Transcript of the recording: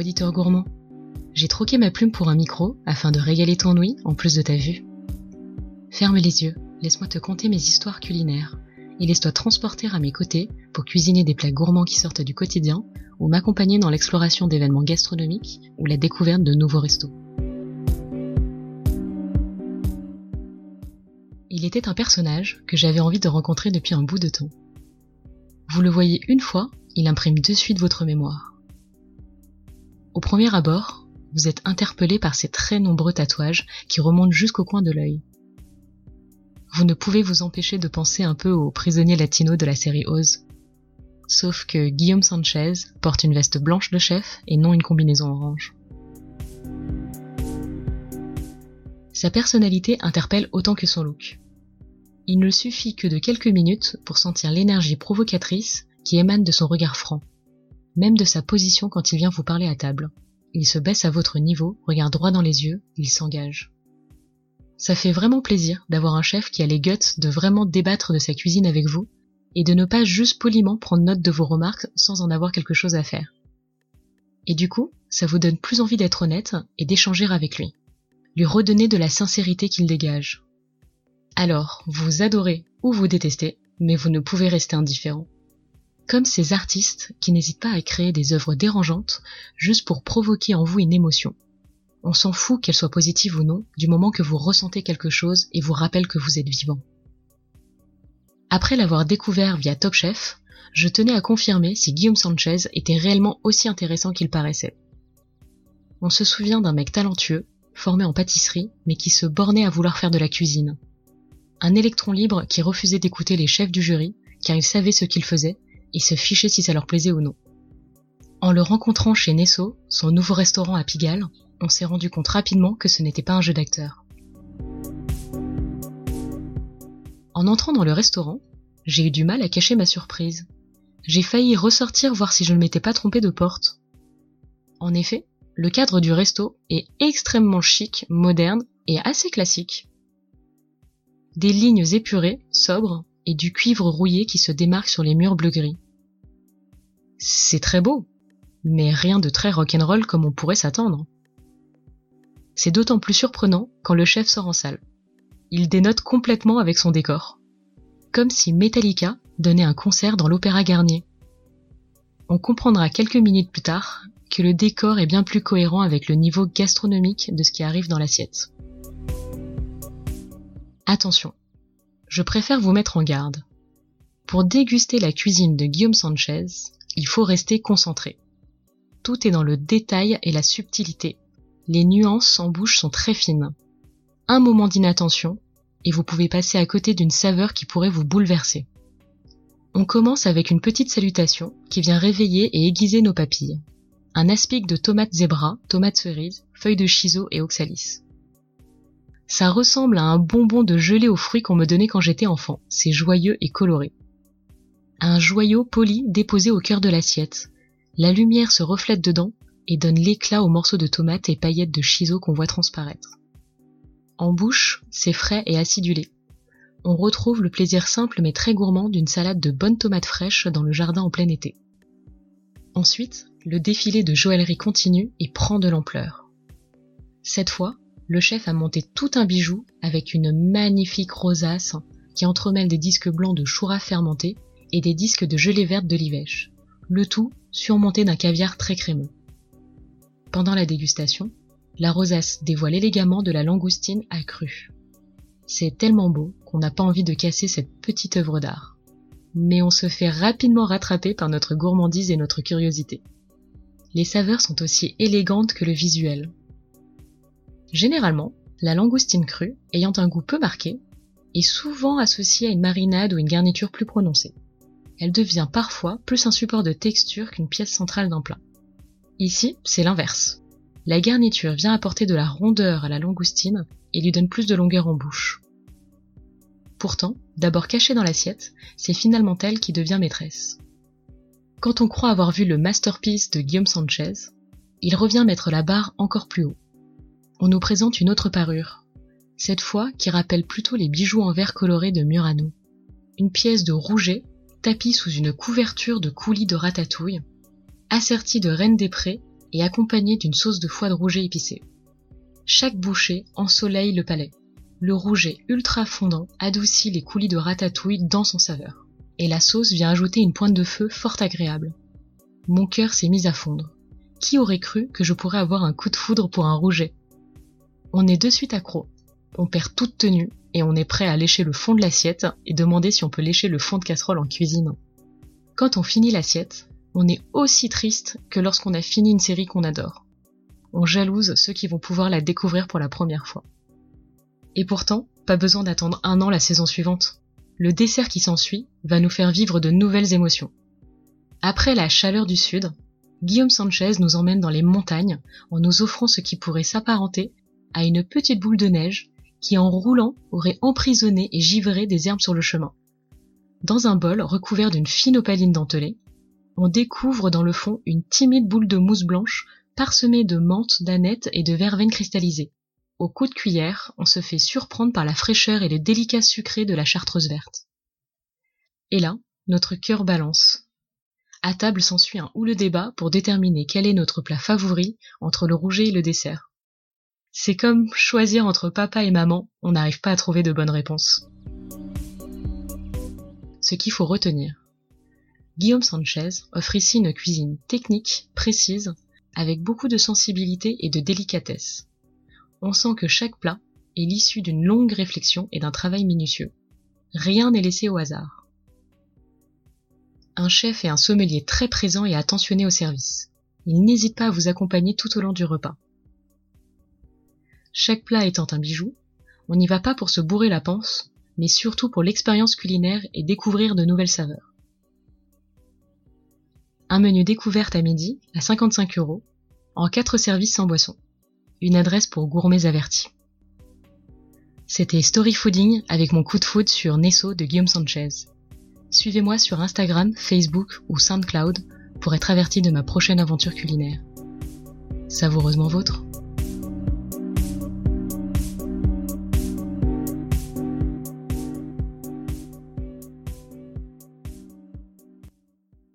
auditeur gourmand. J'ai troqué ma plume pour un micro afin de régaler ton ouïe en plus de ta vue. Ferme les yeux, laisse-moi te conter mes histoires culinaires et laisse-toi transporter à mes côtés pour cuisiner des plats gourmands qui sortent du quotidien ou m'accompagner dans l'exploration d'événements gastronomiques ou la découverte de nouveaux restos. Il était un personnage que j'avais envie de rencontrer depuis un bout de temps. Vous le voyez une fois, il imprime de suite votre mémoire. Au premier abord, vous êtes interpellé par ces très nombreux tatouages qui remontent jusqu'au coin de l'œil. Vous ne pouvez vous empêcher de penser un peu au prisonnier latino de la série Oz. Sauf que Guillaume Sanchez porte une veste blanche de chef et non une combinaison orange. Sa personnalité interpelle autant que son look. Il ne suffit que de quelques minutes pour sentir l'énergie provocatrice qui émane de son regard franc, même de sa position quand il vient vous parler à table. Il se baisse à votre niveau, regarde droit dans les yeux, il s'engage. Ça fait vraiment plaisir d'avoir un chef qui a les guts de vraiment débattre de sa cuisine avec vous et de ne pas juste poliment prendre note de vos remarques sans en avoir quelque chose à faire. Et du coup, ça vous donne plus envie d'être honnête et d'échanger avec lui. Lui redonner de la sincérité qu'il dégage. Alors, vous adorez ou vous détestez, mais vous ne pouvez rester indifférent comme ces artistes qui n'hésitent pas à créer des œuvres dérangeantes juste pour provoquer en vous une émotion. On s'en fout qu'elle soit positive ou non, du moment que vous ressentez quelque chose et vous rappelle que vous êtes vivant. Après l'avoir découvert via Top Chef, je tenais à confirmer si Guillaume Sanchez était réellement aussi intéressant qu'il paraissait. On se souvient d'un mec talentueux, formé en pâtisserie, mais qui se bornait à vouloir faire de la cuisine. Un électron libre qui refusait d'écouter les chefs du jury, car il savait ce qu'il faisait ils se fichaient si ça leur plaisait ou non. En le rencontrant chez Nesso, son nouveau restaurant à Pigalle, on s'est rendu compte rapidement que ce n'était pas un jeu d'acteur. En entrant dans le restaurant, j'ai eu du mal à cacher ma surprise. J'ai failli ressortir voir si je ne m'étais pas trompé de porte. En effet, le cadre du resto est extrêmement chic, moderne et assez classique. Des lignes épurées, sobres, et du cuivre rouillé qui se démarque sur les murs bleu-gris. C'est très beau, mais rien de très rock'n'roll comme on pourrait s'attendre. C'est d'autant plus surprenant quand le chef sort en salle. Il dénote complètement avec son décor. Comme si Metallica donnait un concert dans l'Opéra Garnier. On comprendra quelques minutes plus tard que le décor est bien plus cohérent avec le niveau gastronomique de ce qui arrive dans l'assiette. Attention, je préfère vous mettre en garde. Pour déguster la cuisine de Guillaume Sanchez, il faut rester concentré. Tout est dans le détail et la subtilité. Les nuances en bouche sont très fines. Un moment d'inattention, et vous pouvez passer à côté d'une saveur qui pourrait vous bouleverser. On commence avec une petite salutation qui vient réveiller et aiguiser nos papilles. Un aspic de tomates zébra, tomates cerises, feuilles de chiso et oxalis. Ça ressemble à un bonbon de gelée aux fruits qu'on me donnait quand j'étais enfant. C'est joyeux et coloré. Un joyau poli déposé au cœur de l'assiette. La lumière se reflète dedans et donne l'éclat aux morceaux de tomates et paillettes de chiso qu'on voit transparaître. En bouche, c'est frais et acidulé. On retrouve le plaisir simple mais très gourmand d'une salade de bonnes tomates fraîches dans le jardin en plein été. Ensuite, le défilé de joaillerie continue et prend de l'ampleur. Cette fois, le chef a monté tout un bijou avec une magnifique rosace qui entremêle des disques blancs de choura fermenté et des disques de gelée verte de l'ivèche, le tout surmonté d'un caviar très crémeux. Pendant la dégustation, la rosace dévoile élégamment de la langoustine accrue. C'est tellement beau qu'on n'a pas envie de casser cette petite œuvre d'art. Mais on se fait rapidement rattraper par notre gourmandise et notre curiosité. Les saveurs sont aussi élégantes que le visuel, Généralement, la langoustine crue, ayant un goût peu marqué, est souvent associée à une marinade ou une garniture plus prononcée. Elle devient parfois plus un support de texture qu'une pièce centrale d'un plat. Ici, c'est l'inverse. La garniture vient apporter de la rondeur à la langoustine et lui donne plus de longueur en bouche. Pourtant, d'abord cachée dans l'assiette, c'est finalement elle qui devient maîtresse. Quand on croit avoir vu le masterpiece de Guillaume Sanchez, il revient mettre la barre encore plus haut on nous présente une autre parure, cette fois qui rappelle plutôt les bijoux en verre coloré de Murano. Une pièce de rouget tapie sous une couverture de coulis de ratatouille, assertie de reine des prés et accompagné d'une sauce de foie de rouget épicée. Chaque bouchée ensoleille le palais. Le rouget ultra fondant adoucit les coulis de ratatouille dans son saveur. Et la sauce vient ajouter une pointe de feu fort agréable. Mon cœur s'est mis à fondre. Qui aurait cru que je pourrais avoir un coup de foudre pour un rouget? On est de suite accro. On perd toute tenue et on est prêt à lécher le fond de l'assiette et demander si on peut lécher le fond de casserole en cuisine. Quand on finit l'assiette, on est aussi triste que lorsqu'on a fini une série qu'on adore. On jalouse ceux qui vont pouvoir la découvrir pour la première fois. Et pourtant, pas besoin d'attendre un an la saison suivante. Le dessert qui s'ensuit va nous faire vivre de nouvelles émotions. Après la chaleur du sud, Guillaume Sanchez nous emmène dans les montagnes en nous offrant ce qui pourrait s'apparenter à une petite boule de neige qui en roulant aurait emprisonné et givré des herbes sur le chemin. Dans un bol recouvert d'une fine opaline dentelée, on découvre dans le fond une timide boule de mousse blanche parsemée de menthe, d'aneth et de verveine cristallisée. Au coup de cuillère, on se fait surprendre par la fraîcheur et le délicat sucré de la chartreuse verte. Et là, notre cœur balance. À table s'ensuit un houleux débat pour déterminer quel est notre plat favori entre le rouget et le dessert. C'est comme choisir entre papa et maman, on n'arrive pas à trouver de bonnes réponses. Ce qu'il faut retenir, Guillaume Sanchez offre ici une cuisine technique, précise, avec beaucoup de sensibilité et de délicatesse. On sent que chaque plat est l'issue d'une longue réflexion et d'un travail minutieux. Rien n'est laissé au hasard. Un chef est un sommelier très présent et attentionné au service. Il n'hésite pas à vous accompagner tout au long du repas. Chaque plat étant un bijou, on n'y va pas pour se bourrer la panse, mais surtout pour l'expérience culinaire et découvrir de nouvelles saveurs un menu découverte à midi à 55 euros, en 4 services sans boisson. Une adresse pour gourmets avertis. C'était Story Fooding avec mon coup de foot sur Nesso de Guillaume Sanchez. Suivez-moi sur Instagram, Facebook ou SoundCloud pour être averti de ma prochaine aventure culinaire. Savoureusement vôtre.